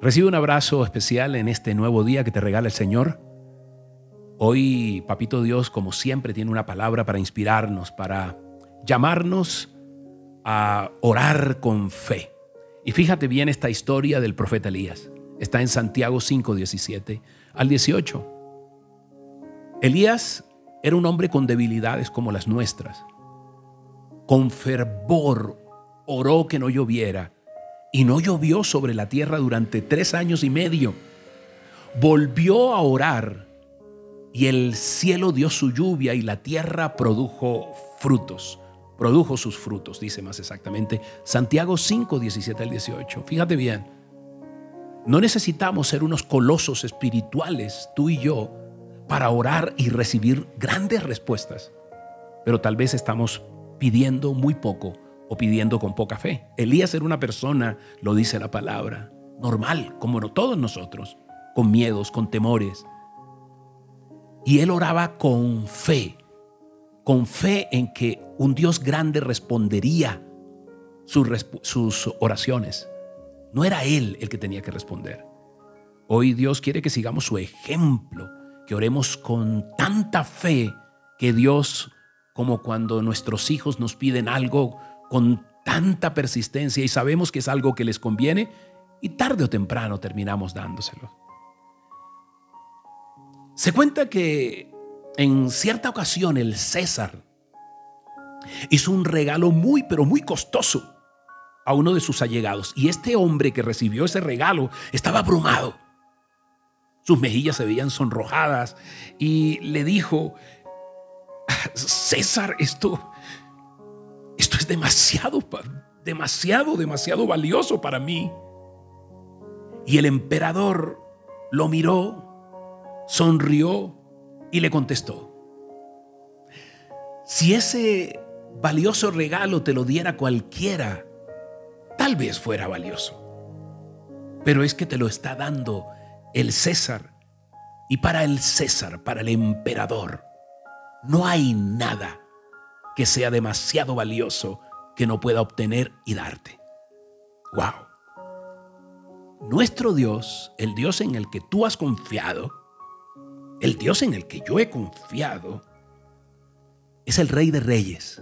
Recibe un abrazo especial en este nuevo día que te regala el Señor. Hoy, Papito Dios, como siempre, tiene una palabra para inspirarnos, para llamarnos a orar con fe. Y fíjate bien esta historia del profeta Elías. Está en Santiago 5, 17 al 18. Elías era un hombre con debilidades como las nuestras. Con fervor oró que no lloviera y no llovió sobre la tierra durante tres años y medio. Volvió a orar y el cielo dio su lluvia y la tierra produjo frutos. Produjo sus frutos, dice más exactamente Santiago 5, 17 al 18. Fíjate bien, no necesitamos ser unos colosos espirituales, tú y yo, para orar y recibir grandes respuestas. Pero tal vez estamos pidiendo muy poco o pidiendo con poca fe. Elías era una persona, lo dice la palabra, normal, como todos nosotros, con miedos, con temores. Y él oraba con fe, con fe en que un Dios grande respondería sus, sus oraciones. No era él el que tenía que responder. Hoy Dios quiere que sigamos su ejemplo, que oremos con tanta fe que Dios, como cuando nuestros hijos nos piden algo, con tanta persistencia y sabemos que es algo que les conviene y tarde o temprano terminamos dándoselo. Se cuenta que en cierta ocasión el César hizo un regalo muy, pero muy costoso a uno de sus allegados. Y este hombre que recibió ese regalo estaba abrumado. Sus mejillas se veían sonrojadas y le dijo, César, esto, esto es demasiado, demasiado, demasiado valioso para mí. Y el emperador lo miró, sonrió y le contestó, si ese valioso regalo te lo diera cualquiera, tal vez fuera valioso. Pero es que te lo está dando el César. Y para el César, para el emperador, no hay nada que sea demasiado valioso que no pueda obtener y darte. ¡Wow! Nuestro Dios, el Dios en el que tú has confiado, el Dios en el que yo he confiado, es el Rey de Reyes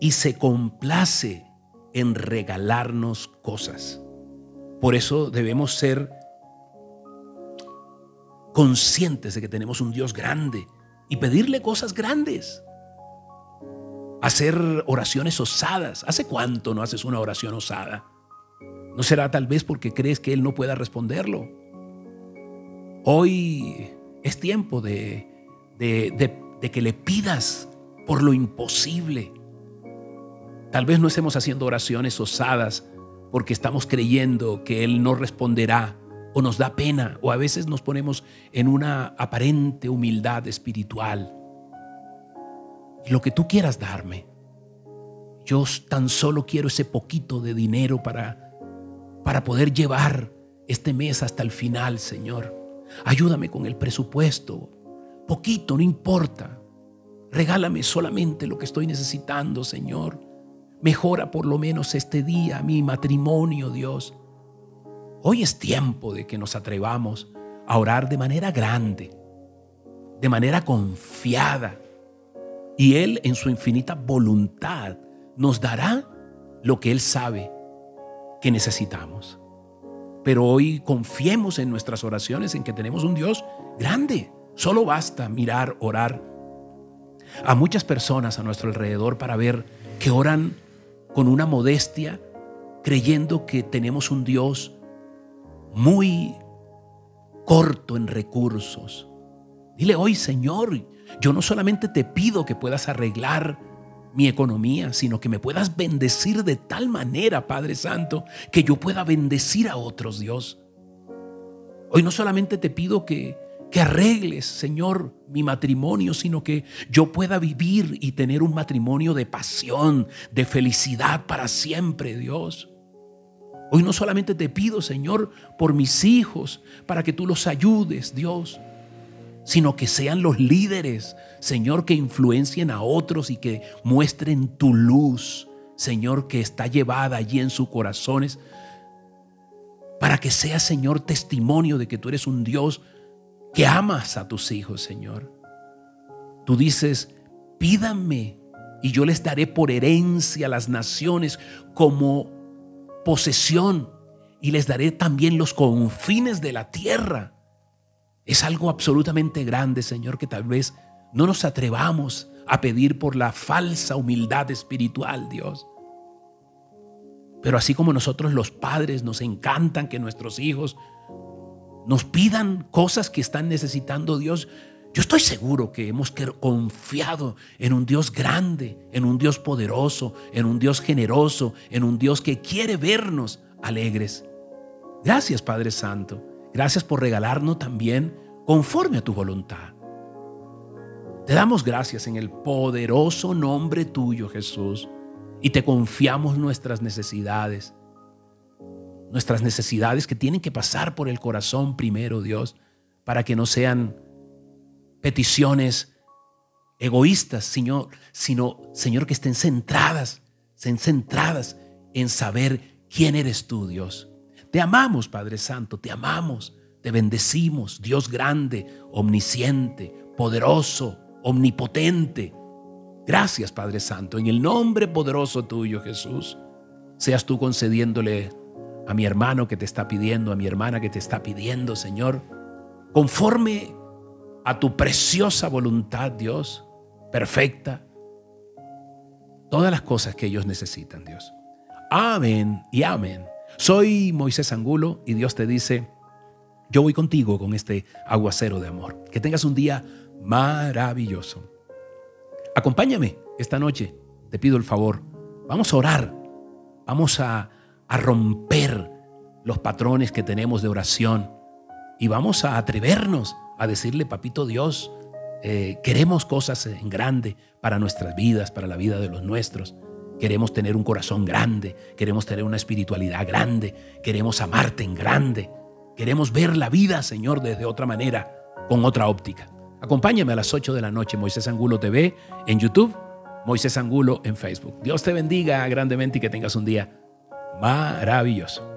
y se complace en regalarnos cosas. Por eso debemos ser conscientes de que tenemos un Dios grande y pedirle cosas grandes hacer oraciones osadas. ¿Hace cuánto no haces una oración osada? ¿No será tal vez porque crees que Él no pueda responderlo? Hoy es tiempo de, de, que le pidas por lo imposible. Tal vez no estemos haciendo oraciones osadas porque estamos creyendo que Él no responderá o nos da pena o a veces nos ponemos en una aparente humildad espiritual lo que tú quieras darme. Yo tan solo quiero ese poquito de dinero para, para poder llevar este mes hasta el final, Señor. Ayúdame con el presupuesto. Poquito, no importa. Regálame solamente lo que estoy necesitando, Señor. Mejora por lo menos este día mi matrimonio, Dios. Hoy es tiempo de que nos atrevamos a orar de manera grande, de manera confiada, y Él en su infinita voluntad nos dará lo que Él sabe que necesitamos. Pero hoy confiemos en nuestras oraciones, en que tenemos un Dios grande. Solo basta mirar, orar a muchas personas a nuestro alrededor para ver que oran con una modestia, creyendo que tenemos un Dios muy corto en recursos. Dile hoy, Señor, yo no solamente te pido que puedas arreglar mi economía, sino que me puedas bendecir de tal manera, Padre Santo, que yo pueda bendecir a otros, Dios. Hoy no solamente te pido que, que arregles, Señor, mi matrimonio, sino que yo pueda vivir y tener un matrimonio de pasión, de felicidad para siempre, Dios. Hoy no solamente te pido, Señor, por mis hijos, para que tú los ayudes, Dios sino que sean los líderes, Señor, que influencien a otros y que muestren tu luz, Señor, que está llevada allí en sus corazones. para que sea, Señor, testimonio de que tú eres un Dios que amas a tus hijos, Señor. Tú dices, pídanme y yo les daré por herencia a las naciones como posesión y les daré también los confines de la tierra. Es algo absolutamente grande, Señor, que tal vez no nos atrevamos a pedir por la falsa humildad espiritual, Dios. Pero así como nosotros los padres nos encantan que nuestros hijos nos pidan cosas que están necesitando Dios, yo estoy seguro que hemos confiado en un Dios grande, en un Dios poderoso, en un Dios generoso, en un Dios que quiere vernos alegres. Gracias Padre Santo. Gracias por regalarnos también conforme a tu voluntad. Te damos gracias en el poderoso nombre tuyo, Jesús y te confiamos nuestras necesidades. Nuestras necesidades que tienen que pasar por el corazón primero, Dios, para que no sean peticiones egoístas, Señor, sino, Señor, que estén centradas, estén centradas en saber quién eres tú, Dios. Te amamos, Padre Santo, te amamos, te bendecimos, Dios grande, omnisciente, poderoso, omnipotente Gracias, Padre Santo, en el nombre poderoso tuyo, Jesús. Seas tú concediéndole a mi hermano que te está pidiendo, a mi hermana que te está pidiendo, Señor, conforme a tu preciosa voluntad, Dios, perfecta, todas las cosas que ellos necesitan, Dios. Amén y amén. Soy Moisés Angulo y Dios te dice, yo voy contigo con este aguacero de amor. Que tengas un día maravilloso. Acompáñame esta noche, te pido el favor. Vamos a orar, vamos a, romper los patrones que tenemos de oración y vamos a atrevernos a decirle, papito Dios, eh, queremos cosas en grande para nuestras vidas, para la vida de los nuestros. Queremos tener un corazón grande, queremos tener una espiritualidad grande, queremos amarte en grande, queremos ver la vida, Señor, desde otra manera, con otra óptica. Acompáñame a las 8 de la noche, Moisés Angulo TV en YouTube, Moisés Angulo en Facebook. Dios te bendiga grandemente y que tengas un día maravilloso.